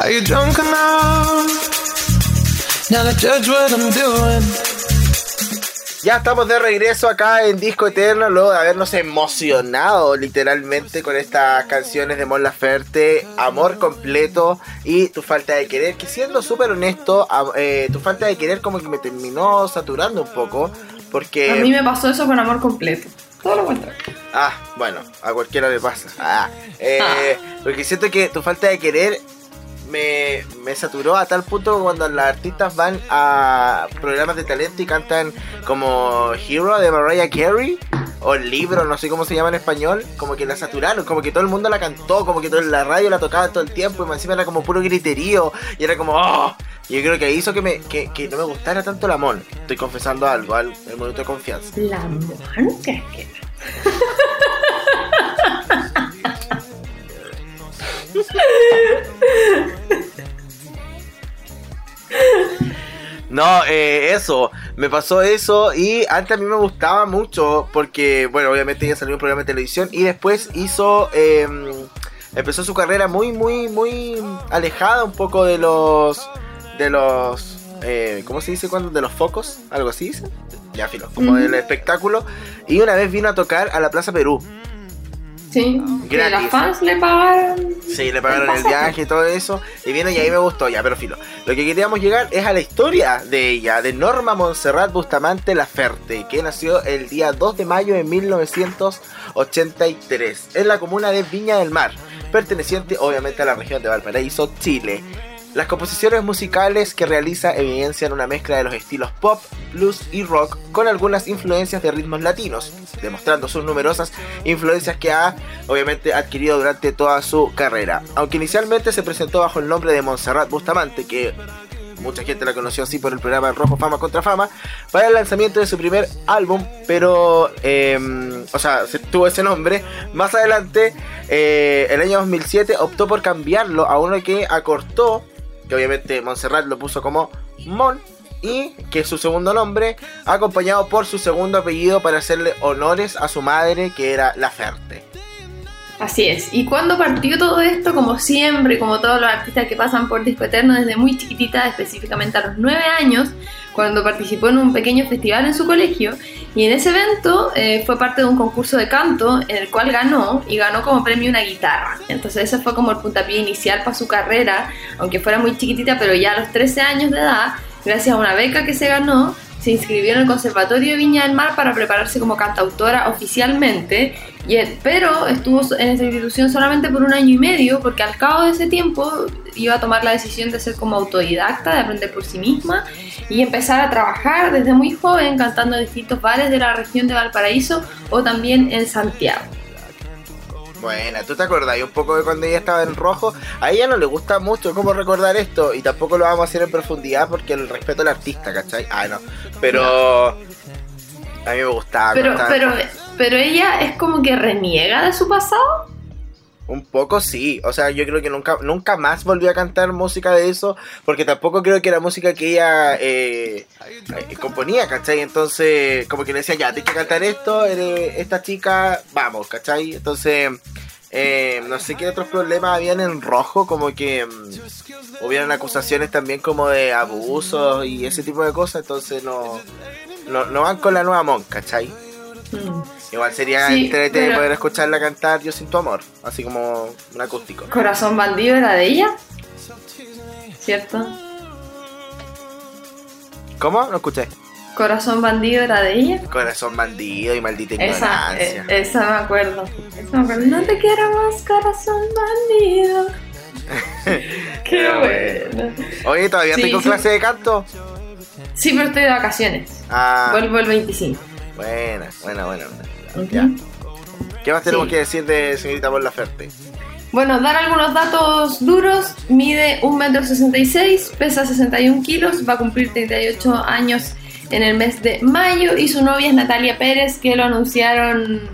Are you drunk enough now to judge what I'm doing? Ya estamos de regreso acá en Disco Eterno, luego de habernos emocionado literalmente con estas canciones de Mon Laferte, Amor Completo y Tu Falta de Querer, que siendo súper honesto, eh, Tu Falta de Querer como que me terminó saturando un poco, porque... A mí me pasó eso con amor completo. Todo lo contrario. Ah, bueno, a cualquiera le pasa. Ah, eh, Porque siento que Tu Falta de Querer me, me saturó a tal punto que cuando las artistas van a programas de talento y cantan como Hero de Mariah Carey o el libro, no sé cómo se llama en español, como que la saturaron, como que todo el mundo la cantó, como que todo la radio la tocaba todo el tiempo y encima era como puro griterío y era como ¡oh! Yo creo que hizo que, me, que, que no me gustara tanto la Mon. Estoy confesando algo, al el momento de confianza. La mon, ¿qué No, eh, eso, me pasó eso y antes a mí me gustaba mucho porque, bueno, obviamente ella salió en un programa de televisión y después hizo, eh, empezó su carrera muy, muy, muy alejada un poco de los, de los, eh, ¿cómo se dice cuando? De los focos, algo así dice. Ya, filo, como del espectáculo. Y una vez vino a tocar a la Plaza Perú. Sí, que las fans le pagaron. Sí, le pagaron el viaje y todo eso. Y vino y ahí me gustó, ya, pero filo. Lo que queríamos llegar es a la historia de ella, de Norma Montserrat Bustamante Laferte, que nació el día 2 de mayo de 1983 en la comuna de Viña del Mar, perteneciente obviamente a la región de Valparaíso, Chile. Las composiciones musicales que realiza evidencian una mezcla de los estilos pop, blues y rock con algunas influencias de ritmos latinos, demostrando sus numerosas influencias que ha obviamente adquirido durante toda su carrera. Aunque inicialmente se presentó bajo el nombre de Montserrat Bustamante, que mucha gente la conoció así por el programa Rojo Fama contra Fama, para el lanzamiento de su primer álbum, pero, eh, o sea, se- tuvo ese nombre. Más adelante, eh, el año 2007, optó por cambiarlo a uno que acortó, que obviamente Montserrat lo puso como Mon, y que es su segundo nombre, acompañado por su segundo apellido para hacerle honores a su madre, que era Laferte. Así es. Y cuando partió todo esto, como siempre, como todos los artistas que pasan por Disco Eterno desde muy chiquitita, específicamente a los 9 años, cuando participó en un pequeño festival en su colegio, y en ese evento eh, fue parte de un concurso de canto en el cual ganó y ganó como premio una guitarra. Entonces ese fue como el puntapié inicial para su carrera, aunque fuera muy chiquitita, pero ya a los 13 años de edad, gracias a una beca que se ganó, se inscribió en el Conservatorio de Viña del Mar para prepararse como cantautora oficialmente, y, pero estuvo en esa institución solamente por un año y medio, porque al cabo de ese tiempo iba a tomar la decisión de ser como autodidacta, de aprender por sí misma y empezar a trabajar desde muy joven cantando en distintos bares de la región de Valparaíso o también en Santiago. Bueno, ¿tú te acordás un poco de cuando ella estaba en rojo? A ella no le gusta mucho cómo recordar esto y tampoco lo vamos a hacer en profundidad porque el respeto al artista, ¿cachai? Ah, no. Pero a mí me gustaba. Pero, pero, pero ella es como que reniega de su pasado. Un poco sí, o sea, yo creo que nunca, nunca más volvió a cantar música de eso, porque tampoco creo que era música que ella eh, eh, componía, ¿cachai? Entonces, como que le decía, ya, tienes que cantar esto, esta chica, vamos, ¿cachai? Entonces, eh, no sé qué otros problemas habían en rojo, como que mm, hubieran acusaciones también como de abusos y ese tipo de cosas, entonces no, no, no van con la nueva Mon, ¿cachai? Mm. Igual sería Sí, entrete pero- poder escucharla cantar Yo sin tu amor, así como un acústico. Corazón bandido era de ella, ¿cierto? ¿Cómo? No escuché. Corazón bandido era de ella. Corazón bandido y maldita Esa, eh, ignorancia. esa me acuerdo. Esa me acuerdo. No te quiero más, corazón bandido. Qué bueno. Oye, ¿todavía Sí, tengo sí. clase de canto? Sí, pero estoy de vacaciones. Ah, Vuelvo el 25. buena, buena, buena. Ya. ¿Qué más tenemos Sí. que decir de señorita Mon Laferte? Bueno, dar algunos datos duros. Mide 1,66 m, pesa 61 kilos, va a cumplir 38 años en el mes de mayo y su novia es Natalia Pérez, que lo anunciaron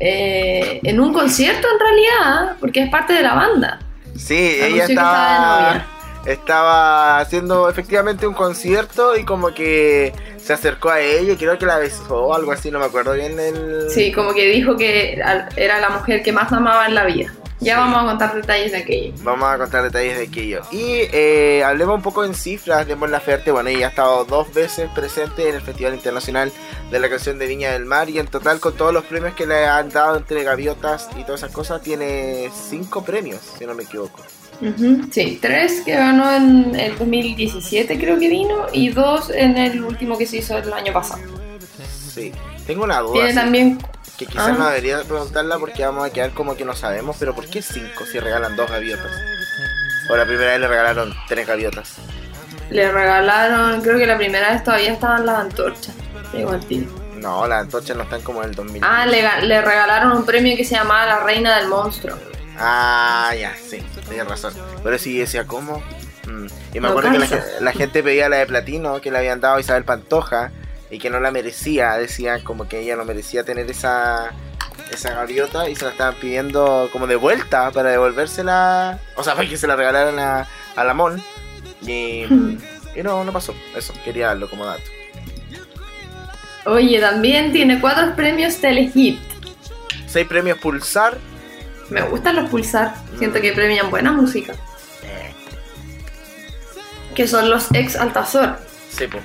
eh, en un concierto en realidad, porque es parte de la banda. Sí, Anunció ella estaba de estaba, haciendo efectivamente un concierto y como que se acercó a ella y creo que la besó o algo así, no me acuerdo bien el... Sí, como que dijo que era la mujer que más amaba en la vida. Ya vamos a contar detalles de aquello. Vamos a contar detalles de aquello. Y eh, hablemos un poco en cifras de Mon Laferte. Bueno, ella ha estado dos veces presente en el Festival Internacional de la Canción de Viña del Mar. Y en total, con todos los premios que le han dado entre gaviotas y todas esas cosas, tiene cinco premios, si no me equivoco. Sí, tres que ganó en el 2017 creo que vino y dos en el último que se hizo el año pasado. Sí. Tengo una duda. Tiene sí, también... Que quizás Ah. no debería preguntarla porque vamos a quedar como que no sabemos. Pero ¿por qué cinco si regalan dos gaviotas? O la primera vez le regalaron tres gaviotas. Le regalaron, creo que la primera vez todavía estaban las antorchas. Igual tío. No, las antorchas no están como en el 2000. Ah, le regalaron un premio que se llamaba la Reina del Monstruo. Ah, ya, sí, tienes razón. Pero sí decía, ¿cómo? Mm. Y me No acuerdo que la, gente pedía la de platino que le habían dado a Isabel Pantoja y que no la merecía. Decían como que ella no merecía tener esa, esa gaviota y se la estaban pidiendo como de vuelta para devolvérsela. O sea, para que se la regalaran a, a la Mon. Y, y no, no pasó. Eso, quería darlo como dato. Oye, también tiene cuatro premios Telehit. Seis premios Pulsar. Me gustan los pulsar. Siento que premian buena música. Que son los ex Altazor. Sí, po.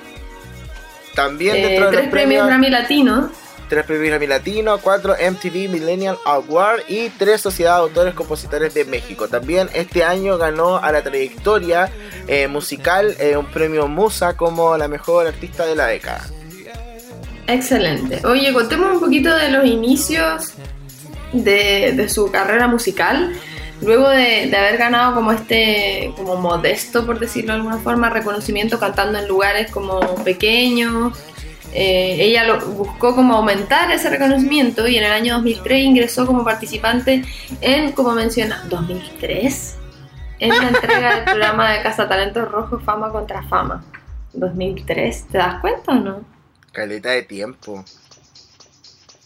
También Eh, dentro de tres los premios Grammy Latino. tres premios Grammy Latino, cuatro MTV Millennial Award y tres Sociedad de Autores Compositores de México. También este año ganó a la trayectoria eh, musical eh, un premio Musa como la mejor artista de la década. Excelente. Oye, contemos un poquito de los inicios de, su carrera musical. Luego de, haber ganado como este, como modesto, por decirlo de alguna forma, reconocimiento cantando en lugares como pequeños, eh, ella lo, buscó como aumentar ese reconocimiento y en el año 2003 ingresó como participante en, como menciona, 2003, en la entrega del programa de Casa Talentos Rojo Fama contra Fama. 2003, ¿te das cuenta o no? Caleta de tiempo.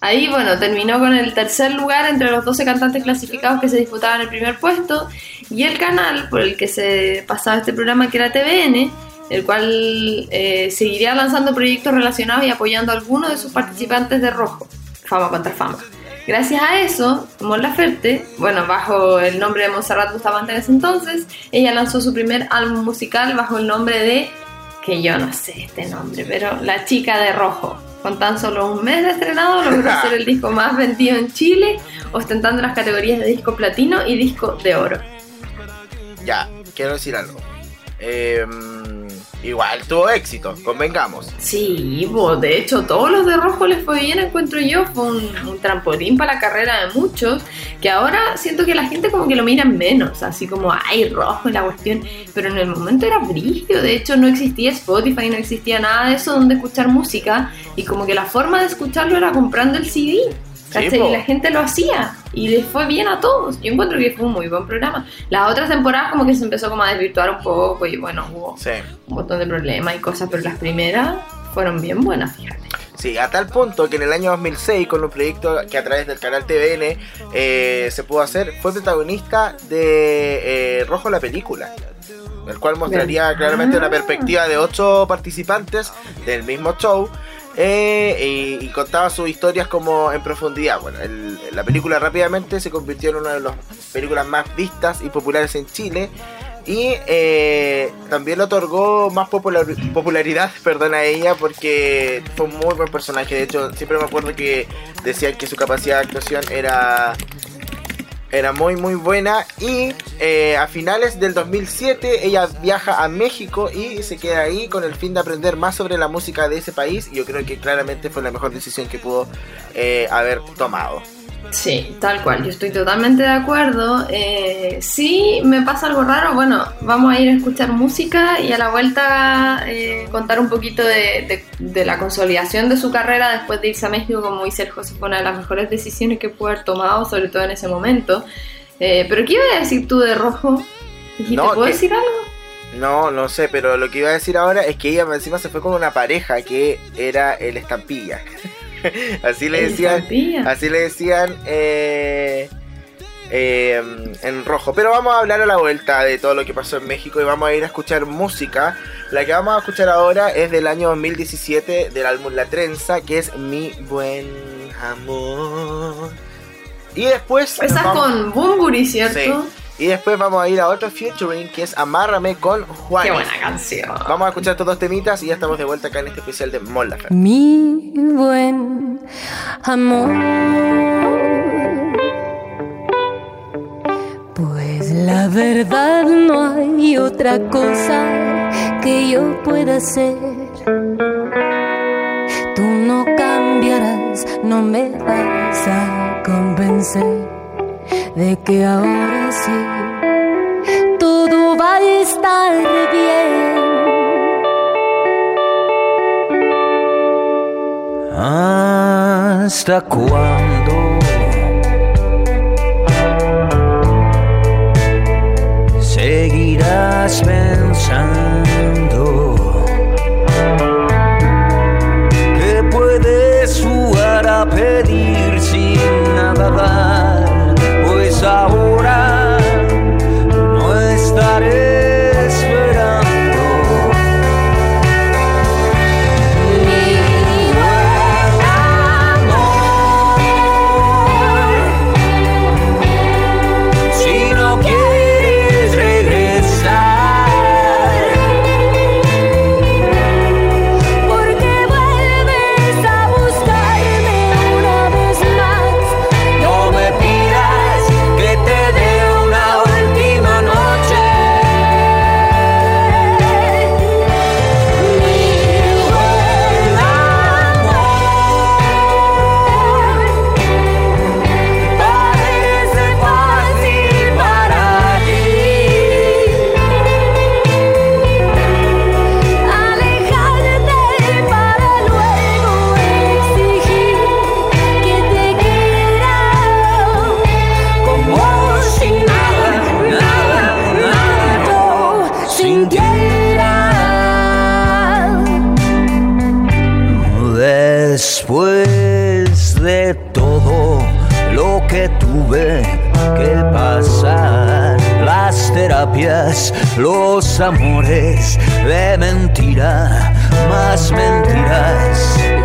Ahí, bueno, terminó con el tercer lugar entre los 12 cantantes clasificados que se disputaban el primer puesto y el canal por el que se pasaba este programa que era TVN, el cual eh, seguiría lanzando proyectos relacionados y apoyando a algunos de sus participantes de Rojo, Fama contra Fama. Gracias a eso, Mon Laferte, bueno, bajo el nombre de Montserrat Bustamante en ese entonces, ella lanzó su primer álbum musical bajo el nombre de, que yo no sé este nombre, pero La Chica de Rojo. Con tan solo un mes de estrenado, logró ser el disco más vendido en Chile, ostentando las categorías de disco platino y disco de oro. Ya, quiero decir algo. Em, igual tuvo éxito, convengamos. Sí, pues, de hecho todos los de rojo les fue bien, encuentro yo, fue un, un trampolín para la carrera de muchos, que ahora siento que la gente como que lo mira menos, así como, ay, rojo la cuestión, pero en el momento era brillo, de hecho no existía Spotify, no existía nada de eso donde escuchar música, y como que la forma de escucharlo era comprando el CD. Po. y la gente lo hacía y les fue bien a todos. Yo encuentro que fue un muy buen programa. Las otras temporadas como que se empezó como a desvirtuar un poco y bueno, hubo Sí. un montón de problemas y cosas, pero las primeras fueron bien buenas, fíjate. Sí, a tal punto que en el año 2006, con un proyecto que a través del canal TVN eh, se pudo hacer, fue protagonista de eh, Rojo la película, el cual mostraría claramente una perspectiva de ocho participantes del mismo show. Eh, y, contaba sus historias como en profundidad. Bueno, el- la película rápidamente se convirtió en una de las películas más vistas y populares en Chile. Y eh, también le otorgó más popular- popularidad perdón, a ella porque fue un muy buen personaje. De hecho, siempre me acuerdo que decían que su capacidad de actuación era, era muy muy buena. Y eh, a finales del 2007 ella viaja a México y se queda ahí con el fin de aprender más sobre la música de ese país. Y yo creo que claramente fue la mejor decisión que pudo eh, haber tomado. Sí, tal cual, yo estoy totalmente de acuerdo. Eh, sí, me pasa algo raro. Bueno, vamos a ir a escuchar música y a la vuelta eh, contar un poquito de, de- de la consolidación de su carrera después de irse a México, como dice el José, fue una de las mejores decisiones que pudo haber tomado, sobre todo en ese momento. Eh, Pero ¿qué iba a decir tú de Rojo? No, ¿puedo que- decir algo? No, no sé, pero lo que iba a decir ahora es que ella encima se fue con una pareja que era el estampilla. así le decían. Así le decían en rojo. Pero vamos a hablar a la vuelta de todo lo que pasó en México y vamos a ir a escuchar música. La que vamos a escuchar ahora es del año 2017 del álbum La Trenza, que es Mi Buen Amor. Y después. Pues Empezás con Bunguri, ¿cierto? Y después vamos a ir a otro featuring que es Amárrame con Juan. Qué buena canción. Vamos a escuchar estos dos temitas y ya estamos de vuelta acá en este especial de Mola. Mi buen amor. Pues la verdad no hay otra cosa que yo pueda hacer. Tú no cambiarás, no me vas a convencer de que ahora así, todo va a estar bien. ¿Hasta cuándo? Seguirás pensando que puedes jugar a pedir sin nada dar, pues ahora. los amores de mentira, más mentiras.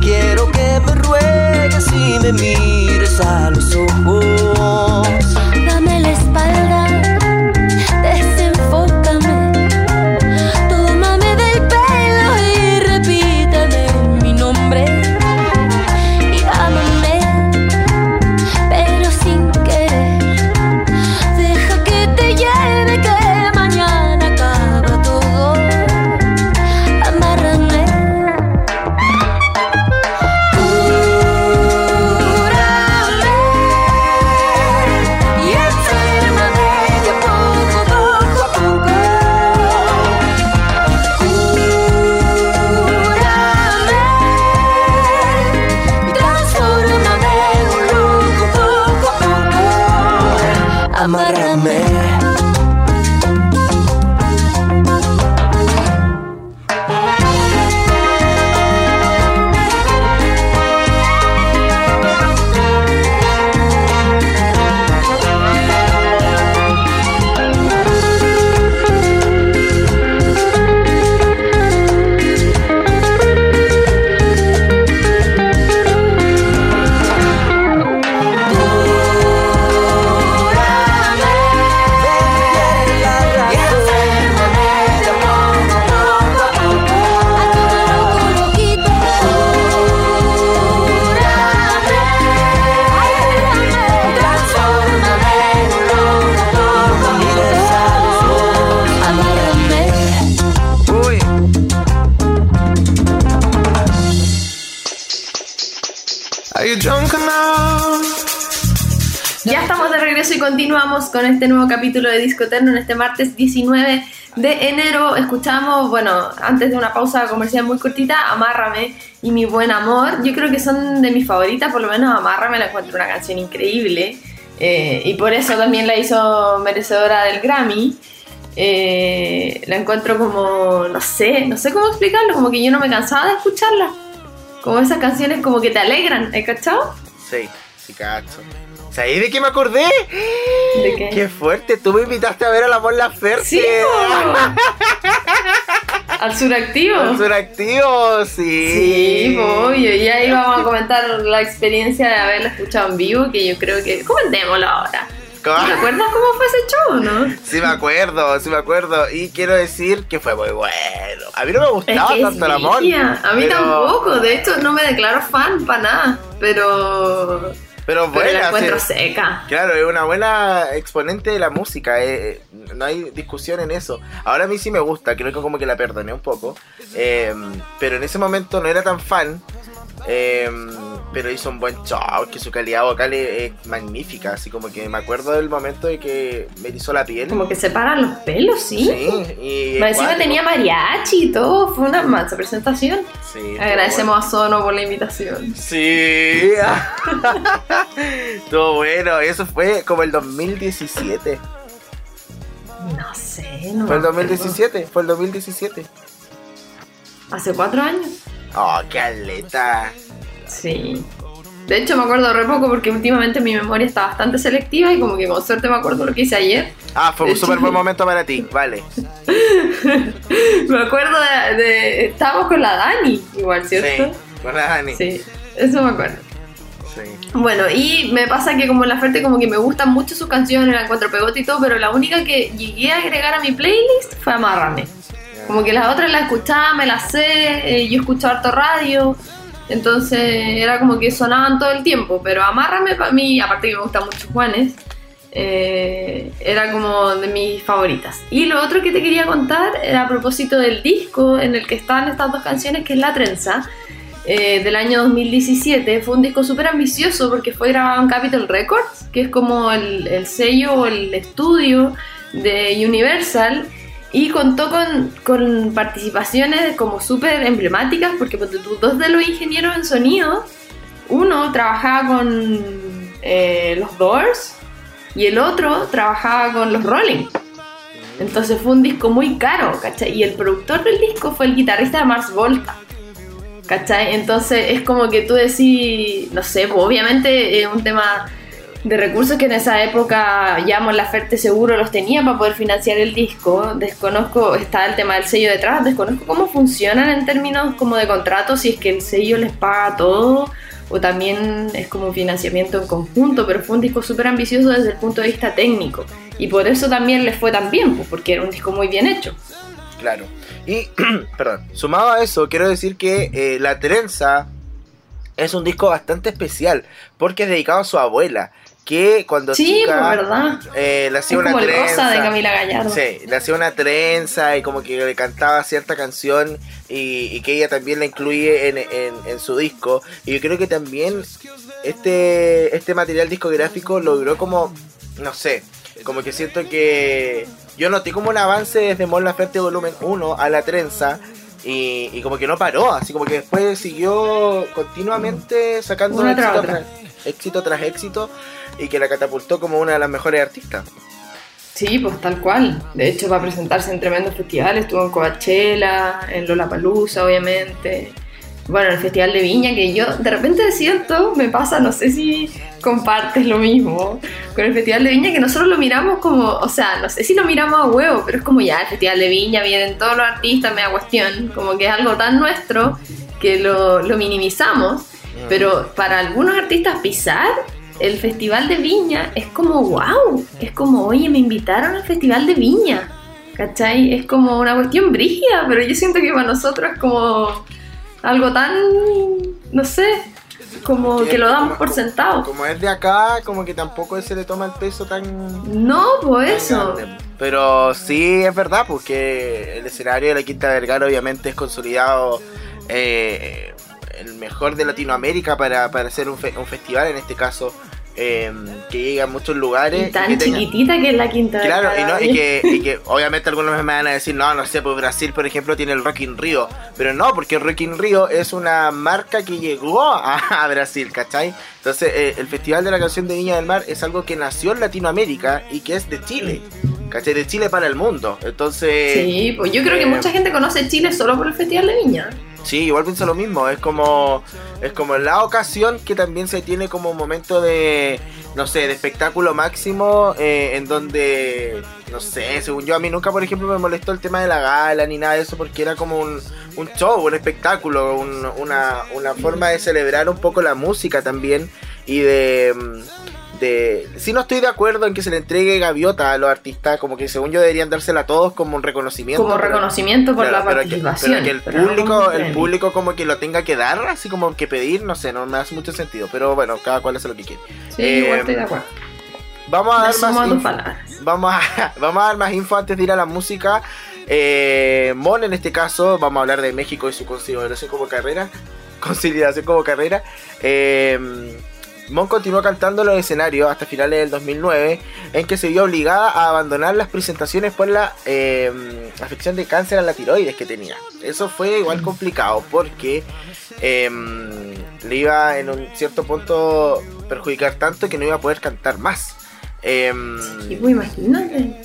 Quiero que me ruegues y me mires a los ojos. Dame la espalda, Ya estamos de regreso y continuamos con este nuevo capítulo de Disco Eterno en este martes 19 de enero. Escuchamos, bueno, antes de una pausa comercial muy cortita, Amárrame y Mi Buen Amor. Yo creo que son de mis favoritas, por lo menos Amárrame la encuentro una canción increíble. eh, y por eso también la hizo merecedora del Grammy. Eh, la encuentro como, no sé, no sé cómo explicarlo, como que yo no me cansaba de escucharla. Como esas canciones como que te alegran, ¿has cachado? Sí, sí, cacho. ¿Sabéis de qué me acordé? ¿De qué? Qué fuerte, tú me invitaste a ver a la Mon Laferte. Sí, al suractivo. Suractivo, sí. Sí, obvio. Y ahí vamos a comentar la experiencia de haberla escuchado en vivo, que yo creo que... Comentémoslo ahora. ¿Cómo? ¿Te acuerdas cómo fue ese show, no? Sí me acuerdo, sí me acuerdo. Y quiero decir que fue muy bueno. A mí no me Es gustaba que es tanto Mon. brígida. A mí pero- tampoco. De hecho, no me declaro fan para nada. Pero... Pero Pero la buena, encuentro sí. seca. Claro, es una buena exponente de la música, eh, eh, no hay discusión en eso. Ahora a mí sí me gusta, creo que como que la perdoné un poco, eh, pero en ese momento no era tan fan, eh, pero hizo un buen show, que su calidad vocal es, es magnífica, así como que me acuerdo del momento de que me erizó la piel. Como que se paran los pelos, ¿sí? Sí, y encima tenía mariachi y todo. Fue una mansa presentación. Sí, Agradecemos a Sono por la invitación. Sí. Estuvo bueno. Eso fue como el 2017. No sé, no. Fue el me acuerdo. 2017. Fue el 2017. Hace cuatro años. Oh, qué aleta. Sí. De hecho, me acuerdo re poco porque últimamente mi memoria está bastante selectiva y como que con suerte me acuerdo lo que hice ayer. Ah, fue un súper buen momento para ti. Vale. Me acuerdo de, de- Estábamos con la Dani, igual, ¿cierto? Sí. Con la Dani. Sí, eso me acuerdo. Sí. Bueno, y me pasa que como la Ferte como que me gustan mucho sus canciones, la encuentro pegote y todo, pero la única que llegué a agregar a mi playlist fue Amárrame. Como que las otras las escuchaba, me las sé, eh, yo escucho harto radio, entonces era como que sonaban todo el tiempo, pero Amárrame para mí, aparte que me gusta mucho Juanes, eh, era como de mis favoritas. Y lo otro que te quería contar era a propósito del disco en el que están estas dos canciones, que es La Trenza, eh, del año 2017. Fue un disco súper ambicioso porque fue grabado en Capitol Records, que es como el, el sello o el estudio de Universal. Y contó con, con participaciones como súper emblemáticas, porque dos de los ingenieros en sonido, uno trabajaba con eh, los Doors y el otro trabajaba con los Rolling. Entonces fue un disco muy caro, ¿cachai? Y el productor del disco fue el guitarrista de Mars Volta. ¿Cachai? Entonces es como que tú decís, no sé, pues obviamente es un tema de recursos que en esa época ya Mon Laferte seguro los tenía para poder financiar el disco. Desconozco, está el tema del sello detrás, desconozco cómo funcionan en términos como de contrato, si es que el sello les paga todo o también es como financiamiento en conjunto, pero fue un disco súper ambicioso desde el punto de vista técnico. Y por eso también les fue tan bien, pues, porque era un disco muy bien hecho. Claro. Y, perdón, sumado a eso, quiero decir que eh, La Trenza es un disco bastante especial, porque es dedicado a su abuela, que cuando Sí, chica pues, verdad. eh, le hacía Es una como trenza. de Camila Gallardo. Sí, le hacía una trenza y como que le cantaba cierta canción y, y que ella también la incluye en, en- en su disco. Y yo creo que también este, este material discográfico logró como, no sé, como que siento que yo noté como un avance desde Mon Laferte volumen 1 a la trenza. Y, y como que no paró, así como que después siguió continuamente sacando éxito, tras, éxito tras éxito y que la catapultó como una de las mejores artistas. Sí, pues tal cual. De hecho, va a presentarse en tremendos festivales. Estuvo en Coachella, en Lollapalooza, obviamente. Bueno, en el Festival de Viña, que yo de repente siento, me pasa, no sé si compartes lo mismo, con el Festival de Viña, que nosotros lo miramos como, o sea, no sé si lo miramos a huevo, pero es como ya, el Festival de Viña, vienen todos los artistas, me da cuestión, como que es algo tan nuestro que lo, lo minimizamos, pero para algunos artistas pisar el Festival de Viña es como, wow, es como, oye, me invitaron al Festival de Viña, ¿cachai? Es como una cuestión brígida, pero yo siento que para nosotros es como algo tan, no sé, como que lo damos por sentado. Como es de acá, como que tampoco se le toma el peso tan. No, pues tan eso. grande. Pero sí es verdad, porque el escenario de la Quinta Vergara obviamente es consolidado eh, el mejor de Latinoamérica para, para hacer un, fe- un festival, en este caso, eh, que llegue a muchos lugares. Y tan que tenga- chiquitita que es la quinta Claro, y, no, y, que, y que obviamente algunos me van a decir, no, no sé, pues Brasil, por ejemplo, tiene el Rock in Rio. Pero no, porque Rock in Rio es una marca que llegó a, a Brasil, ¿cachai? Entonces, eh, el Festival de la Canción de Viña del Mar es algo que nació en Latinoamérica y que es de Chile, ¿cachai? De Chile para el mundo. Entonces, Sí, pues yo creo que eh, mucha gente conoce Chile solo por el Festival de Viña. Sí, igual pienso lo mismo, es como es como la ocasión que también se tiene como un momento de no sé, de espectáculo máximo eh, en donde no sé, según yo a mí nunca por ejemplo me molestó el tema de la gala ni nada de eso porque era como un, show, un espectáculo, un- una, una forma de celebrar un poco la música también y de mm, de sí no estoy de acuerdo en que se le entregue gaviota a los artistas, como que según yo deberían dársela a todos como un reconocimiento. Como pero- reconocimiento por la pero que, participación. pero que el público, el público como que lo tenga que dar, así como que pedir, no sé, no me hace mucho sentido. Pero bueno, cada cual hace lo que quiere. Sí, Eh, igual estoy de acuerdo. Vamos a dar más info, vamos a, vamos a dar más info antes de ir a la música. Eh, Mon en este caso, vamos a hablar de México y su consideración como carrera. Consideración como carrera. Eh, Mon continuó cantando en los escenarios hasta finales del 2009, en que se vio obligada a abandonar las presentaciones por la eh, afección de cáncer a la tiroides que tenía. Eso fue igual complicado porque eh, le iba en un cierto punto perjudicar tanto que no iba a poder cantar más. Eh, Y pues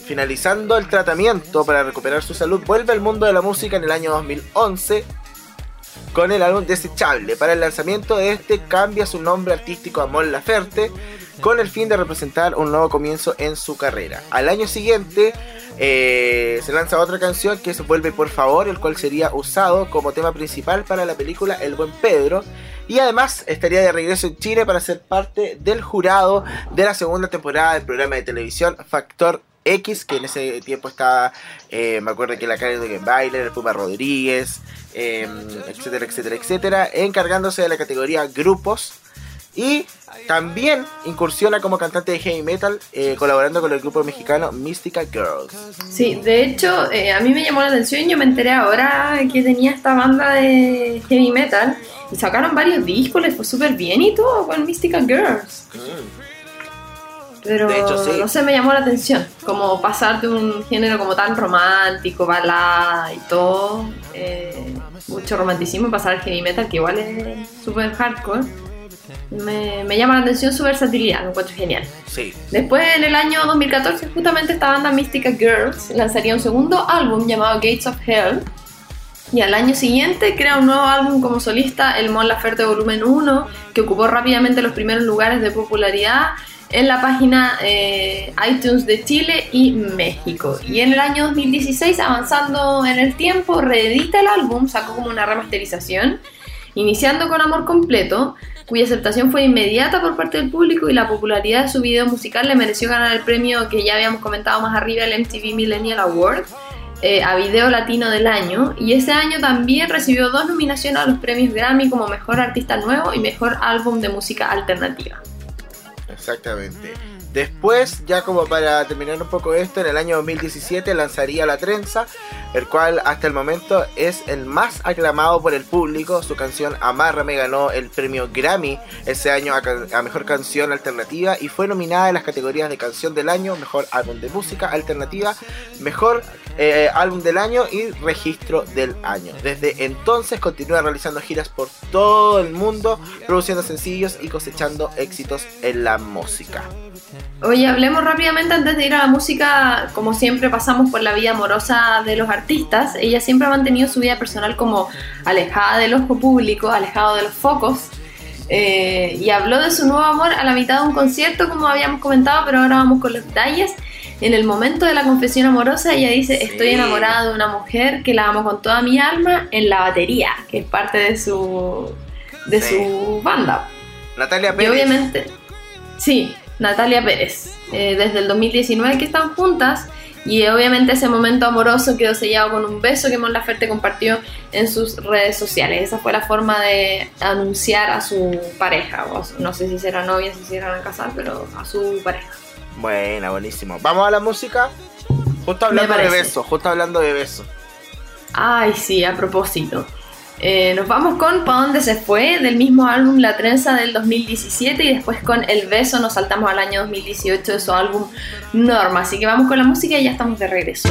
finalizando el tratamiento para recuperar su salud, vuelve al mundo de la música en el año 2011 con el álbum Desechable. Para el lanzamiento de este cambia su nombre artístico a Mon Laferte con el fin de representar un nuevo comienzo en su carrera. Al año siguiente eh, se lanza otra canción que es Vuelve por favor, el cual sería usado como tema principal para la película El Buen Pedro. Y además estaría de regreso en Chile para ser parte del jurado de la segunda temporada del programa de televisión Factor X, que en ese tiempo estaba, eh, me acuerdo que la Karen de Bailer, el Puma Rodríguez, eh, etcétera, etcétera, etcétera, encargándose de la categoría grupos. Y también incursiona como cantante de heavy metal, eh, colaborando con el grupo mexicano Mystica Girls. Sí, de hecho, eh, a mí me llamó la atención. Yo me enteré ahora que tenía esta banda de heavy metal y sacaron varios discos, les fue súper bien y todo con Mystical Girls. Pero De hecho, sí. no sé, me llamó la atención. Como pasar de un género como tan romántico, balada y todo, eh, mucho romanticismo, pasar al heavy metal, que igual es súper hardcore. Me, me llama la atención su versatilidad, lo encuentro genial. Sí, Después, en el año 2014, justamente esta banda Mystica Girls lanzaría un segundo álbum llamado Gates of Hell. Y al año siguiente crea un nuevo álbum como solista, el Mon Laferte Volumen 1, que ocupó rápidamente los primeros lugares de popularidad en la página eh, iTunes de Chile y México. Y en el año 2016, avanzando en el tiempo, reedita el álbum, sacó como una remasterización, iniciando con Amor Completo, cuya aceptación fue inmediata por parte del público y la popularidad de su video musical le mereció ganar el premio que ya habíamos comentado más arriba, el MTV Millennial Award. eh, a Video Latino del Año y ese año también recibió dos nominaciones a los premios Grammy como Mejor Artista Nuevo y Mejor Álbum de Música Alternativa. Exactamente. Después, ya como para terminar un poco esto, en el año 2017 lanzaría La Trenza, el cual hasta el momento es el más aclamado por el público. Su canción Amárrame ganó el premio Grammy ese año a Mejor Canción Alternativa y fue nominada en las categorías de Canción del Año, Mejor Álbum de Música Alternativa, Mejor eh, Álbum del Año y Registro del Año. Desde entonces continúa realizando giras por todo el mundo, produciendo sencillos y cosechando éxitos en la música. Oye, hablemos rápidamente antes de ir a la música. Como siempre pasamos por la vida amorosa de los artistas. Ella siempre ha mantenido su vida personal como alejada del ojo público, alejado de los focos. Eh, y habló de su nuevo amor a la mitad de un concierto, como habíamos comentado, pero ahora vamos con los detalles. En el momento de la confesión amorosa, ella dice, Sí. estoy enamorada de una mujer que la amo con toda mi alma en la batería, que es parte de su, de Sí. su banda. Natalia Y Pérez. obviamente, sí, Natalia Pérez. Eh, desde el 2019 que están juntas. Y obviamente ese momento amoroso quedó sellado con un beso que Mon Laferte compartió en sus redes sociales. Esa fue la forma de anunciar a su pareja. O a su- no sé si será novia, si se irán a casar, pero a su pareja. Buena, buenísimo. Vamos a la música. Justo hablando de besos, justo hablando de besos. Ay, sí, a propósito. Eh, nos vamos con Pa' dónde se fue, del mismo álbum La Trenza del 2017 y después con El Beso nos saltamos al año 2018 de su álbum Norma. Así que vamos con la música y ya estamos de regreso.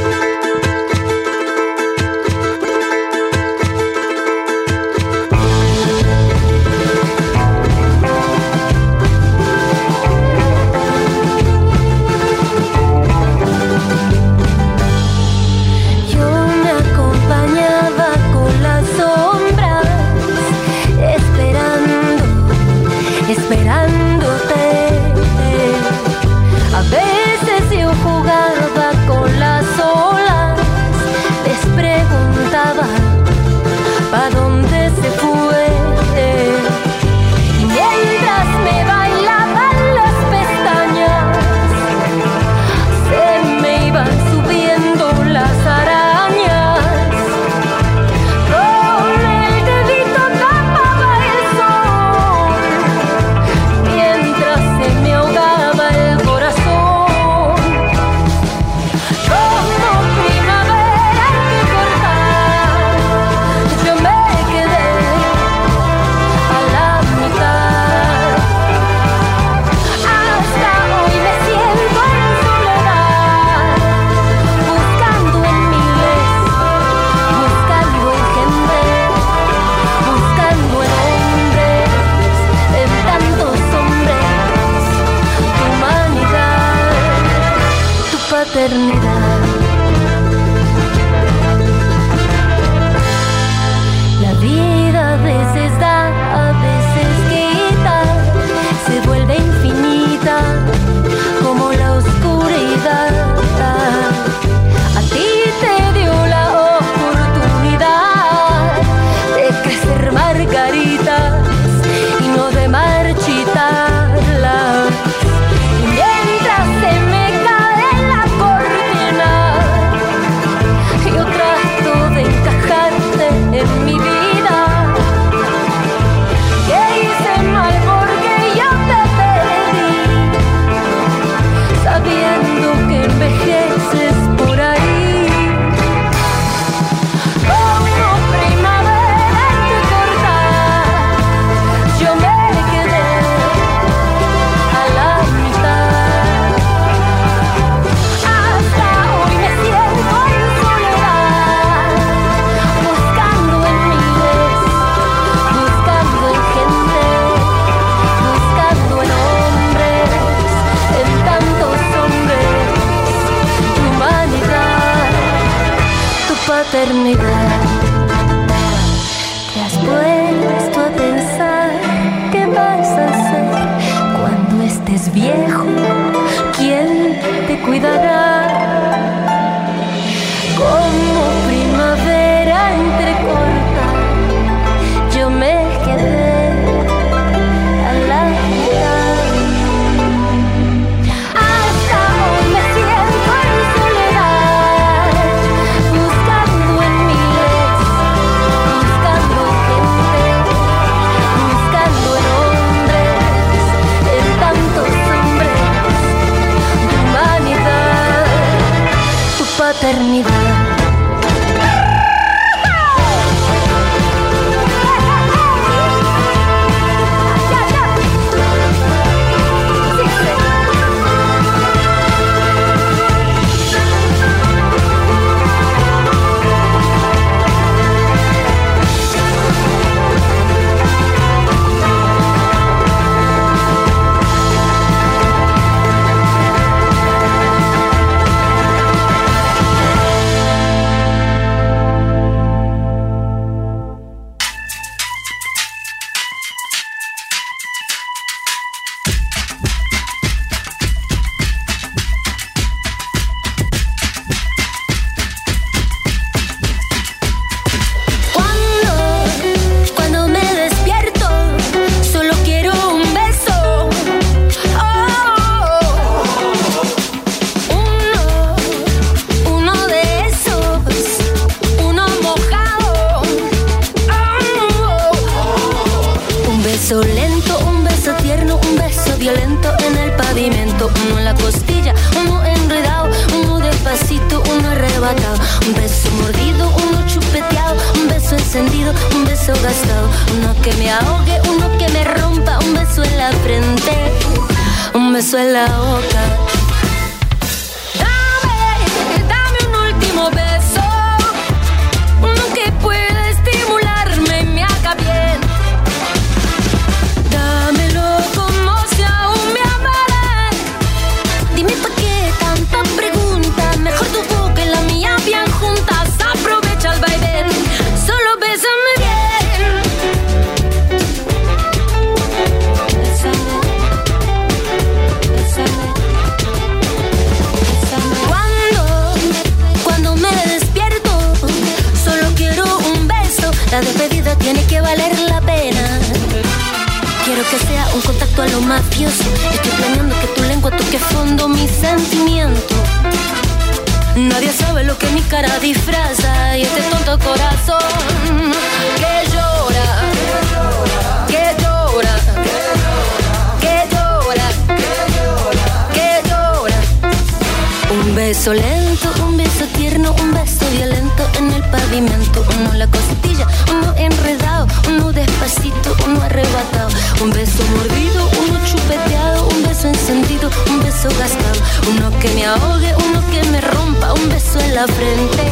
Arrebatado. Un beso mordido, uno chupeteado, un beso encendido, un beso gastado. Uno que me ahogue, uno que me rompa, un beso en la frente,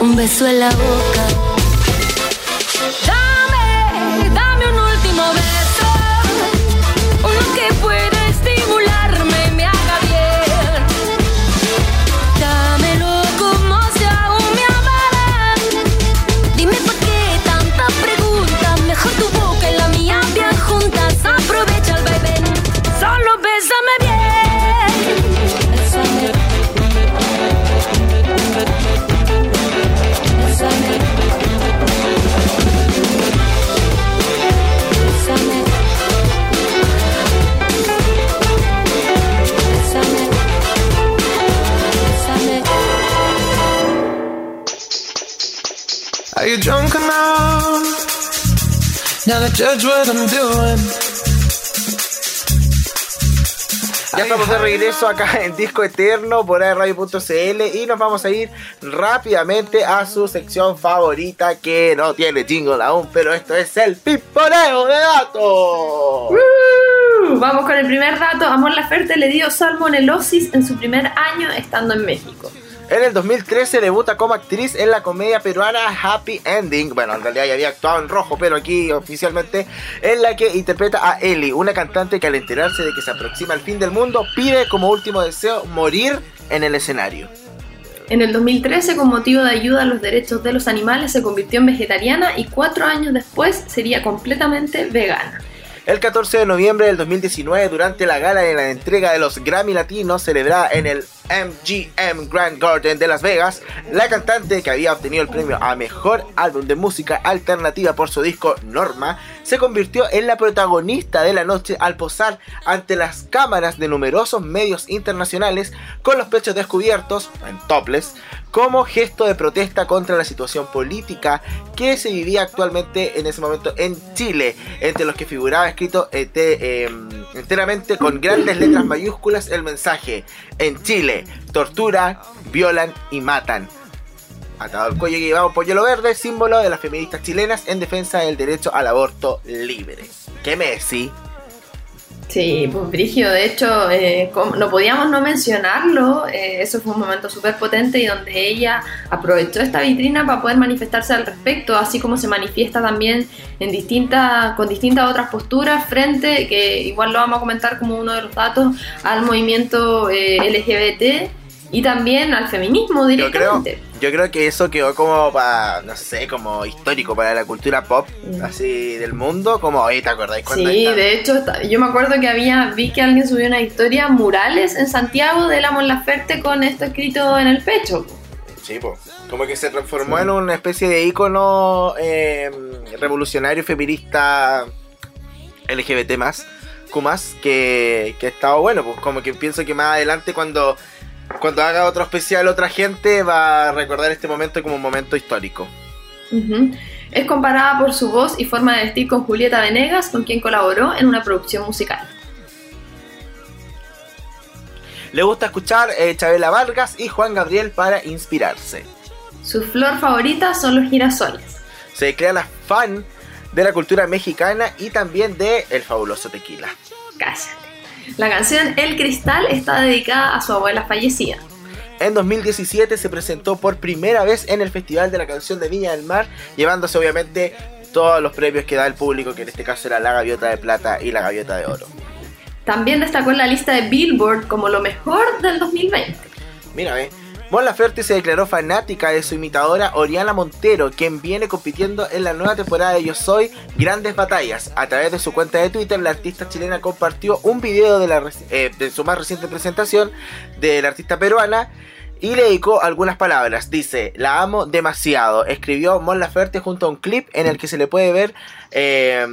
un beso en la boca. Are you drunk enough now to judge what I'm doing? Ya estamos de regreso acá en Disco Eterno por radio.cl y nos vamos a ir rápidamente a su sección favorita que no tiene jingle aún, pero esto es el piponeo de datos. Uh, Vamos con el primer dato. Amor Laferte le dio salmonelosis en su primer año estando en México. En el 2013 debuta como actriz en la comedia peruana Happy Ending. Bueno, en realidad ya había actuado en rojo, pero aquí oficialmente en la que interpreta a Ellie, una cantante que al enterarse de que se aproxima el fin del mundo pide como último deseo morir en el escenario. En el 2013, con motivo de ayuda a los derechos de los animales, se convirtió en vegetariana y cuatro años después sería completamente vegana. El 14 de noviembre del 2019, durante la gala de la entrega de los Grammy Latinos celebrada en el MGM Grand Garden de Las Vegas, la cantante que había obtenido el premio a Mejor Álbum de Música Alternativa por su disco Norma, se convirtió en la protagonista de la noche al posar ante las cámaras de numerosos medios internacionales con los pechos descubiertos, en topless, como gesto de protesta contra la situación política que se vivía actualmente en ese momento en Chile, entre los que figuraba escrito eh, enteramente con grandes letras mayúsculas el mensaje, en Chile, tortura, violan y matan. Atado al cuello y llevaba un polluelo verde, símbolo de las feministas chilenas en defensa del derecho al aborto libre. ¿Qué me decís? Sí, pues Brigio, de hecho, eh, no podíamos no mencionarlo, eh, eso fue un momento súper potente y donde ella aprovechó esta vitrina para poder manifestarse al respecto, así como se manifiesta también en distintas, con distintas otras posturas frente, que igual lo vamos a comentar como uno de los datos, al movimiento eh, LGBT y también al feminismo directamente. Yo creo, yo creo que eso quedó como para, no sé, como histórico para la cultura pop, Mm. así del mundo, como, oye, ¿te acordáis cuando Sí, de hecho, yo me acuerdo que había, vi que alguien subió una historia, murales en Santiago de la Mon Laferte con esto escrito en el pecho. Sí, po. como que se transformó en una especie de ícono eh, revolucionario feminista LGBT más, Q+, que, que ha estado bueno, pues como que pienso que más adelante cuando, cuando haga otro especial otra gente va a recordar este momento como un momento histórico. Es comparada por su voz y forma de vestir con Julieta Venegas, con quien colaboró en una producción musical. Le gusta escuchar eh, Chabela Vargas y Juan Gabriel para inspirarse. Su flor favorita son los girasoles. Se declara fan de la cultura mexicana y también de El Fabuloso Tequila. Cállate. La canción El Cristal está dedicada a su abuela fallecida. En 2017 se presentó por primera vez en el Festival de la Canción de Viña del Mar, llevándose obviamente todos los premios que da el público, que en este caso era la Gaviota de Plata y la Gaviota de Oro. También destacó en la lista de Billboard como lo mejor del 2020. Mira, ve. Mon Laferte se declaró fanática de su imitadora Oriana Montero, quien viene compitiendo en la nueva temporada de Yo Soy Grandes Batallas. A través de su cuenta de Twitter, la artista chilena compartió un video de, eh, de su más reciente presentación de la artista peruana y le dedicó algunas palabras. Dice, la amo demasiado. Escribió Mon Laferte junto a un clip en el que se le puede ver eh,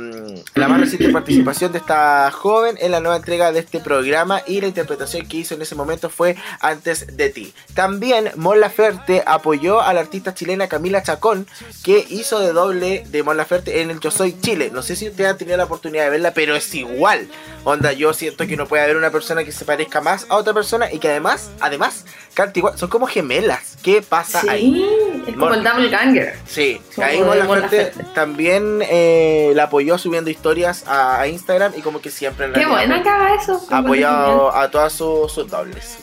la más reciente participación de esta joven en la nueva entrega de este programa y la interpretación que hizo en ese momento fue Antes de ti. También Mon Laferte apoyó a la artista chilena Camila Chacón que hizo de doble de Mon Laferte en el Yo Soy Chile. No sé si ustedes han tenido la oportunidad de verla, pero es igual. Onda, yo siento que no puede haber una persona que se parezca más a otra persona y que además, además, canta igual. Son como gemelas. ¿Qué pasa Sí, ahí? es como el Double Ganger. Sí, Como ahí Laferte Laferte. también eh, la apoyó subiendo historias a, a Instagram y como que siempre en Qué buena que haga eso. ha apoyado a todas sus, sus dobles.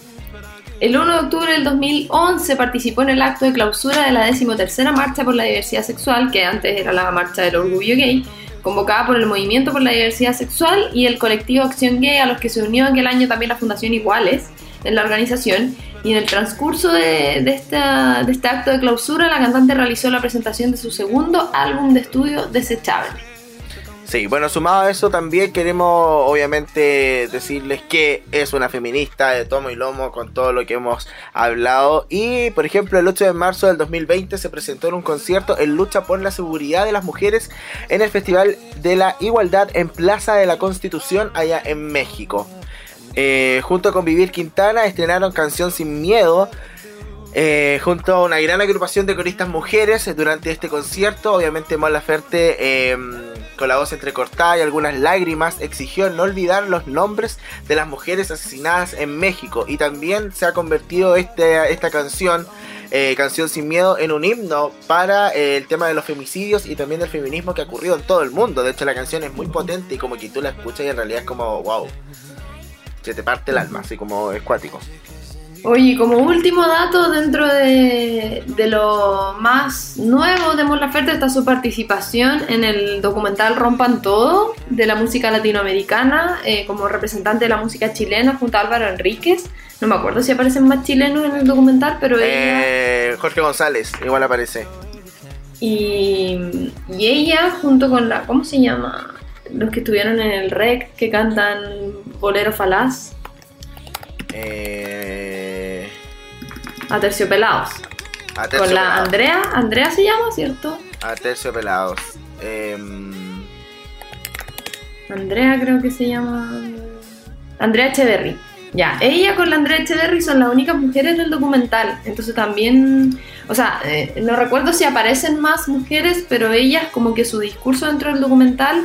El 1 de octubre del 2011 participó en el acto de clausura de la decimotercera marcha por la diversidad sexual, que antes era la marcha del orgullo gay, convocada por el Movimiento por la Diversidad Sexual y el colectivo Acción Gay, a los que se unió aquel año también la Fundación Iguales en la organización. Y en el transcurso de, de esta- de este acto de clausura, la cantante realizó la presentación de su segundo álbum de estudio, Desechable. Sí, bueno, sumado a eso también queremos obviamente decirles que es una feminista de tomo y lomo con todo lo que hemos hablado y por ejemplo el 8 de marzo del 2020 se presentó en un concierto en lucha por la seguridad de las mujeres en el Festival de la Igualdad en Plaza de la Constitución allá en México. Eh, junto con Vivir Quintana estrenaron Canción Sin Miedo eh, junto a una gran agrupación de coristas mujeres eh, durante este concierto. Obviamente Mon Laferte, eh, con la voz entrecortada y algunas lágrimas, exigió no olvidar los nombres de las mujeres asesinadas en México. Y también se ha convertido este, esta canción, eh, Canción Sin Miedo, en un himno para eh, el tema de los femicidios y también del feminismo que ha ocurrido en todo el mundo. De hecho la canción es muy potente y como que tú la escuchas y en realidad es como, wow. Se te parte el alma, así como es cuático. Oye, como último dato, dentro de, de lo más nuevo de Mon Laferte está su participación en el documental Rompan Todo de la música latinoamericana eh, como representante de la música chilena junto a Álvaro Enríquez. No me acuerdo si aparecen más chilenos en el documental, pero ella Eh, Jorge González, igual aparece. y, y ella junto con la ¿cómo se llama? Los que estuvieron en el REC que cantan Bolero Falaz? Eh, Aterciopelados. Con la Aterciopelados. Andrea, Andrea se llama, ¿cierto? Aterciopelados. Em, Andrea creo que se llama. Andrea Echeverry. Ya, ella con la Andrea Echeverry son las únicas mujeres del documental. Entonces también, o sea, eh, no recuerdo si aparecen más mujeres, pero ellas como que su discurso dentro del documental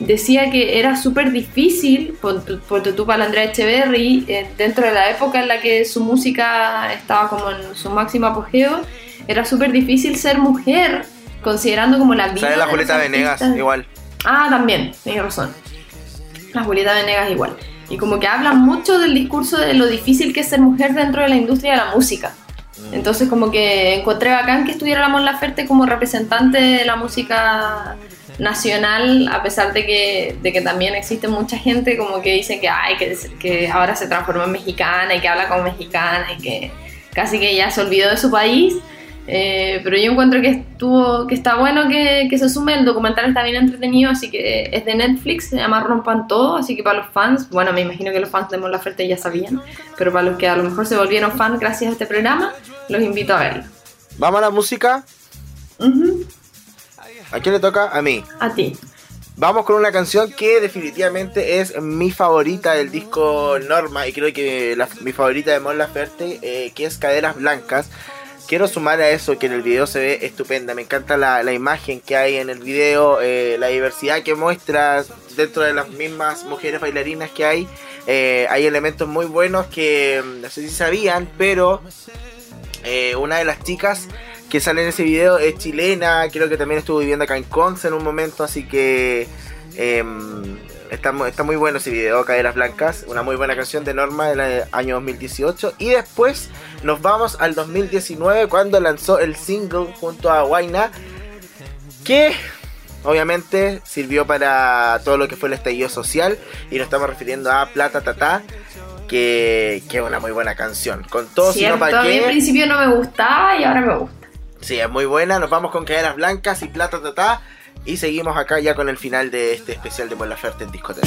decía que era súper difícil, ponte tú para Andrea Echeverry, eh, dentro de la época en la que su música estaba como en su máximo apogeo, era súper difícil ser mujer, considerando como la vida. ¿Sabes la Julieta Venegas? Igual. Ah, también, tienes razón. La Julieta Venegas igual. Y como que hablan mucho del discurso de lo difícil que es ser mujer dentro de la industria de la música. Entonces como que encontré bacán que estuviera la Mon Laferte como representante de la música nacional, a pesar de que, de que también existe mucha gente como que dice que, ay, que, que ahora se transformó en mexicana y que habla como mexicana y que casi que ya se olvidó de su país. Eh, pero yo encuentro que estuvo que está bueno que, que se sume, el documental está bien entretenido, así que es de Netflix, se llama Rompan Todo, así que para los fans, bueno, me imagino que los fans de Mon Laferte ya sabían, pero para los que a lo mejor se volvieron fans gracias a este programa, los invito a verlo. Vamos a la música. Ujú, ¿A quién le toca? A mí. A ti. Vamos con una canción que definitivamente es mi favorita del disco Norma y creo que la- mi favorita de Mon Laferte, eh, que es Caderas Blancas. Quiero sumar a eso que en el video se ve estupenda. Me encanta la, la imagen que hay en el video, eh, la diversidad que muestra dentro de las mismas mujeres bailarinas que hay. Eh, hay elementos muy buenos que mm, no sé si sabían, pero eh, una de las chicas que sale en ese video es chilena, creo que también estuvo viviendo acá en Conce en un momento, así que em, está, está muy bueno ese video, Caderas Blancas, una muy buena canción de Norma del año 2018. Y después nos vamos al 2019 cuando lanzó el single junto a Waina, que obviamente sirvió para todo lo que fue el estallido social y nos estamos refiriendo a Plata Tata. Que, es una muy buena canción. Con todo, si no Cierto, para a mí qué. en principio no me gustaba y ahora me gusta. Sí, es muy buena. Nos vamos con caderas blancas y plata tata. Y seguimos acá ya con el final de este especial de Mon Laferte en discoteca.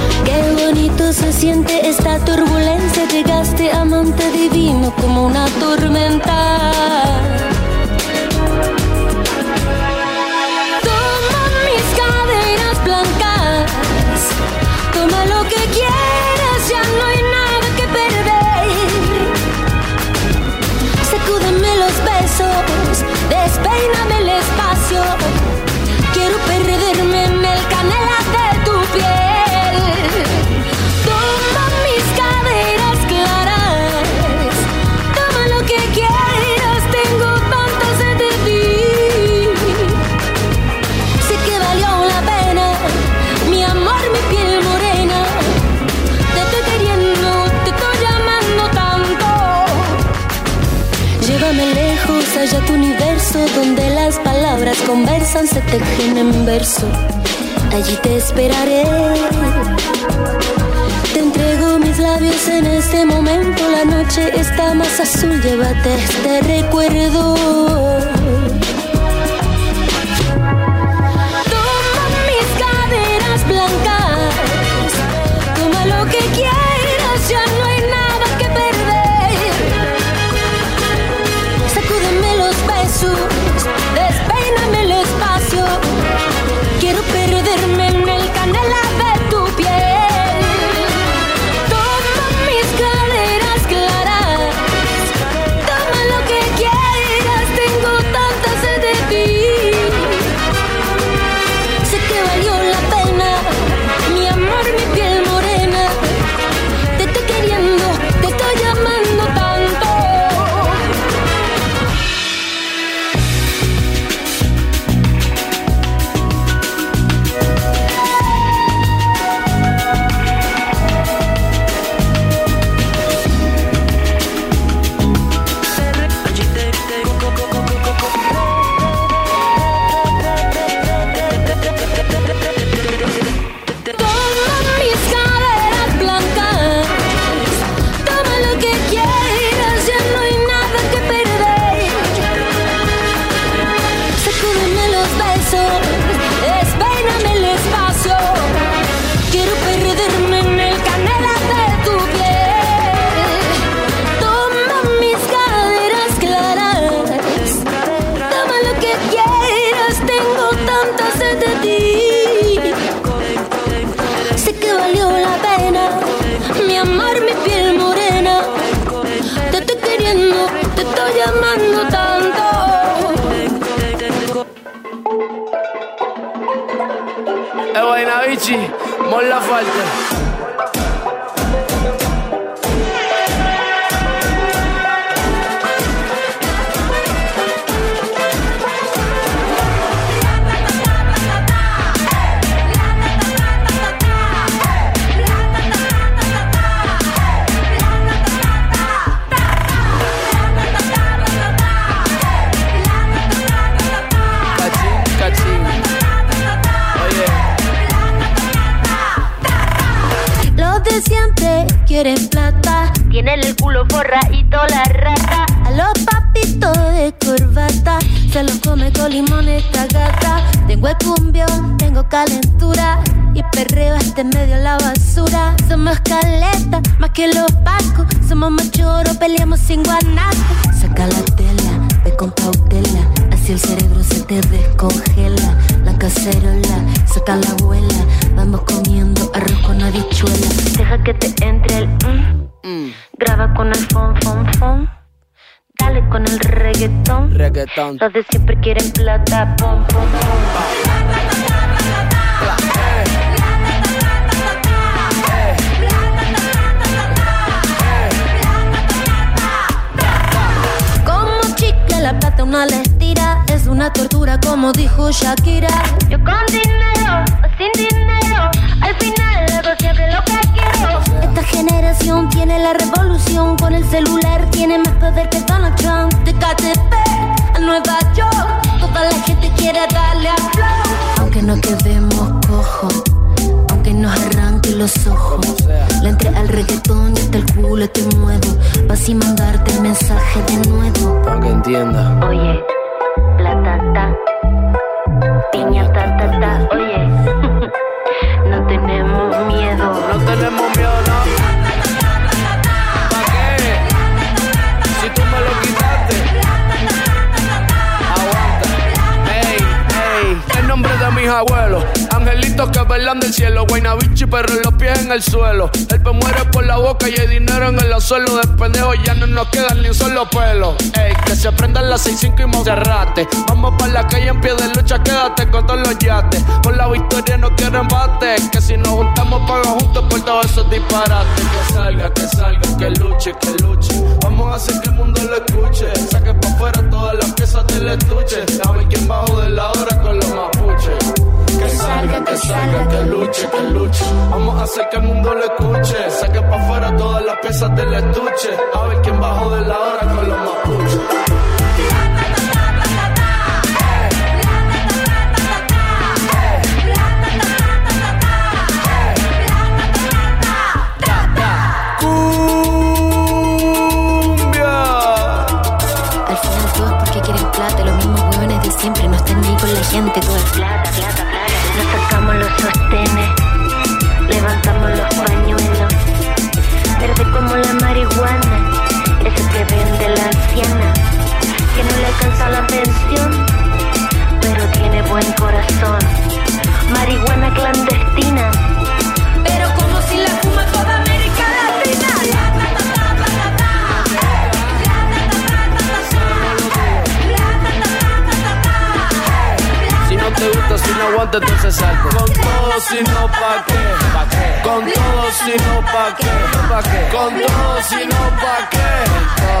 Bonito se siente esta turbulencia. Llegaste amante divino como una tormenta. Conversan, se tejen en verso. Allí te esperaré. Te entrego mis labios en este momento. La noche está más azul, llévate este recuerdo. Molla forte. El culo forradito la rata. A los papitos de corbata se los come con limón esta gata. Tengo el cumbión, tengo calentura. Y perreo este medio la basura. Somos caleta, más que los pacos. Somos machoros, peleamos sin guanaco. Saca la tela, ve con cautela. Así el cerebro se te descongela. La cacerola, saca la abuela. Vamos comiendo arroz con habichuela. Deja que te entre el mm. Con el fon, fon, fon. Dale con el reggaetón. Reggaetón. Los de siempre quieren plata, pom, pom, pom. La plata una la estira Es una tortura como dijo Shakira Yo con dinero o sin dinero Al final hago siempre lo Esta generación tiene la revolución Con el celular tiene más poder que Donald Trump De KTP a Nueva York Toda la gente quiere darle a flow Aunque no quedemos cojos aunque nos arranque los ojos. Le entré al reggaetón y hasta el culo te muevo. Pa' así mandarte el mensaje de nuevo. Para que entienda. Oye, la tata, piña ta ta ta. Oye, abuelos. Angelitos que velan del cielo. Guaynabichi, pero los pies en el suelo. El pe muere por la boca y hay dinero en el suelo. De pendejo ya no nos quedan ni un solo pelo. Ey, que se prendan las 6-5 y Monserrate. Vamos para la calle en pie de lucha, quédate con todos los yates. Por la victoria no quiero embate. Que si nos juntamos, paga juntos por todos esos disparates. Que salga, que salga, que luche, que luche. Vamos a hacer que el mundo lo escuche. Saque pa' afuera todas las piezas del estuche. Ver quién bajo de la hora con los mapuches. Que salga, que salga, que luche, que luche. Vamos a hacer que el mundo lo escuche. Saque pa' afuera todas las piezas del estuche. A ver quién bajo de la hora con los mapuches. Cumbia. Al final porque quieren plata. Huevones de siempre no están ni con la gente. Todo es plata, plata, plata. Nos sacamos los sostenes, levantamos los pañuelos. Verde como la marihuana, eso que vende la anciana. Que no le alcanza la pensión, pero tiene buen corazón. Marihuana clandestina. Te gusta, si no aguanta, entonces salte. Con todo, si no, pa' qué. Con todo, si no, pa' qué. Con todo, si no, pa' qué.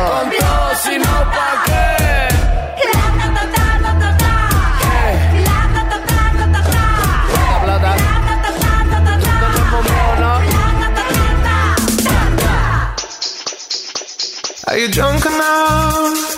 Con todo, si no, pa' qué. Are you drunk enough?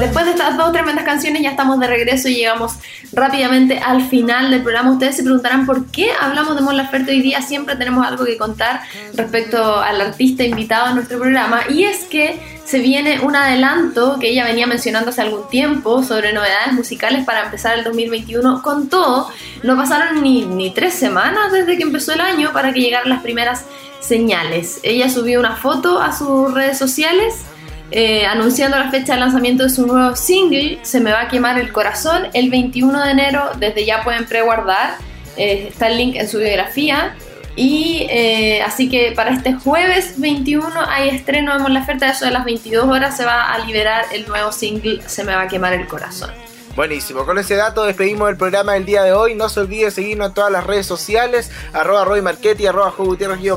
Después de estas dos tremendas canciones ya estamos de regreso y llegamos rápidamente al final del programa. Ustedes se preguntarán por qué hablamos de Mon Laferte hoy día. Siempre tenemos algo que contar respecto al artista invitado a nuestro programa y es que se viene un adelanto que ella venía mencionando hace algún tiempo sobre novedades musicales para empezar el 2021. Con todo, no pasaron ni, ni tres semanas desde que empezó el año para que llegaran las primeras señales. Ella subió una foto a sus redes sociales eh, anunciando la fecha de lanzamiento de su nuevo single, Se me va a quemar el corazón, el 21 de enero. Desde ya pueden preguardar. Eh, está el link en su biografía. Y eh, así que para este jueves 21 hay estreno en la oferta, eso de las 22 horas se va a liberar el nuevo single Se me va a quemar el corazón. Buenísimo, con ese dato despedimos el programa del día de hoy. No se olvide seguirnos en todas las redes sociales, arroba Roy Marchetti, arroba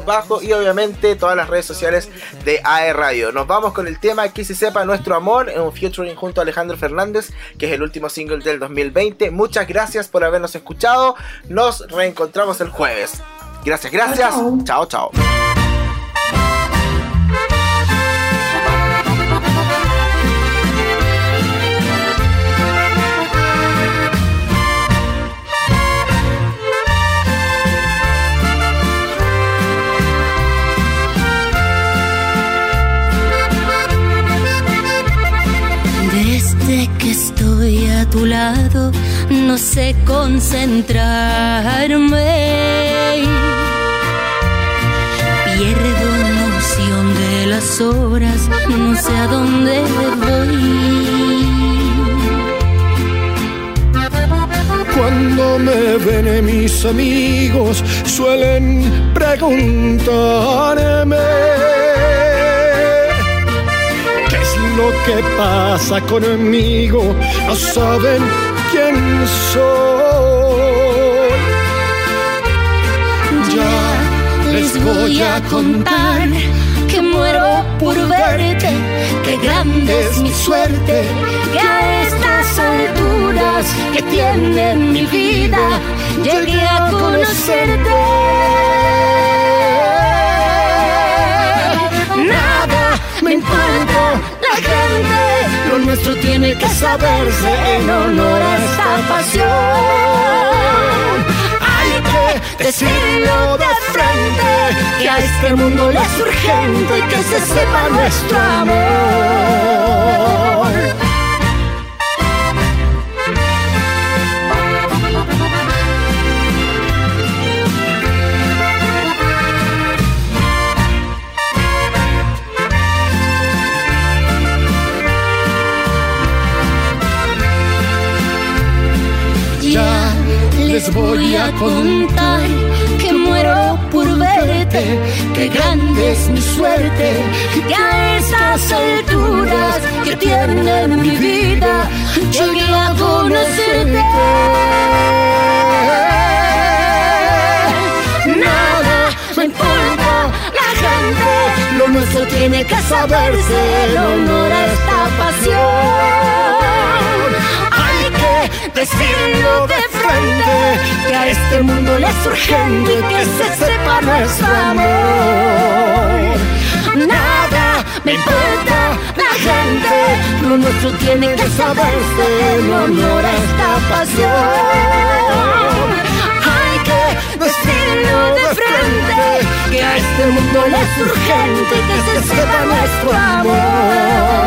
bajo y obviamente todas las redes sociales de AE Radio. Nos vamos con el tema Que se sepa nuestro amor, en un featuring junto a Alejandro Fernández, que es el último single del 2020. Muchas gracias por habernos escuchado. Nos reencontramos el jueves. Gracias, gracias. chao. chao. A tu lado, no sé concentrarme. Pierdo noción de las horas, no sé a dónde voy. Cuando me ven mis amigos, suelen preguntarme lo que pasa conmigo, no saben quién soy. Ya les voy a contar que muero por verte, que grande es mi suerte, que a estas alturas que tiene mi vida llegué a conocerte. Tiene que saberse en honor a esta pasión. Hay que decirlo de frente, que a este mundo le es urgente que se sepa nuestro amor. Les voy a contar que muero por verte, que grande es mi suerte, que a esas alturas que tiene mi vida llegué a conocerte. Nada me importa la gente, lo nuestro tiene que saberse, el honor a esta pasión. De que a este mundo le es urgente que se sepa nuestro amor. Nada me importa la gente, lo nuestro tiene que saberse en honor a esta pasión. Hay que decirlo de frente, que a este mundo le es urgente que se sepa nuestro amor.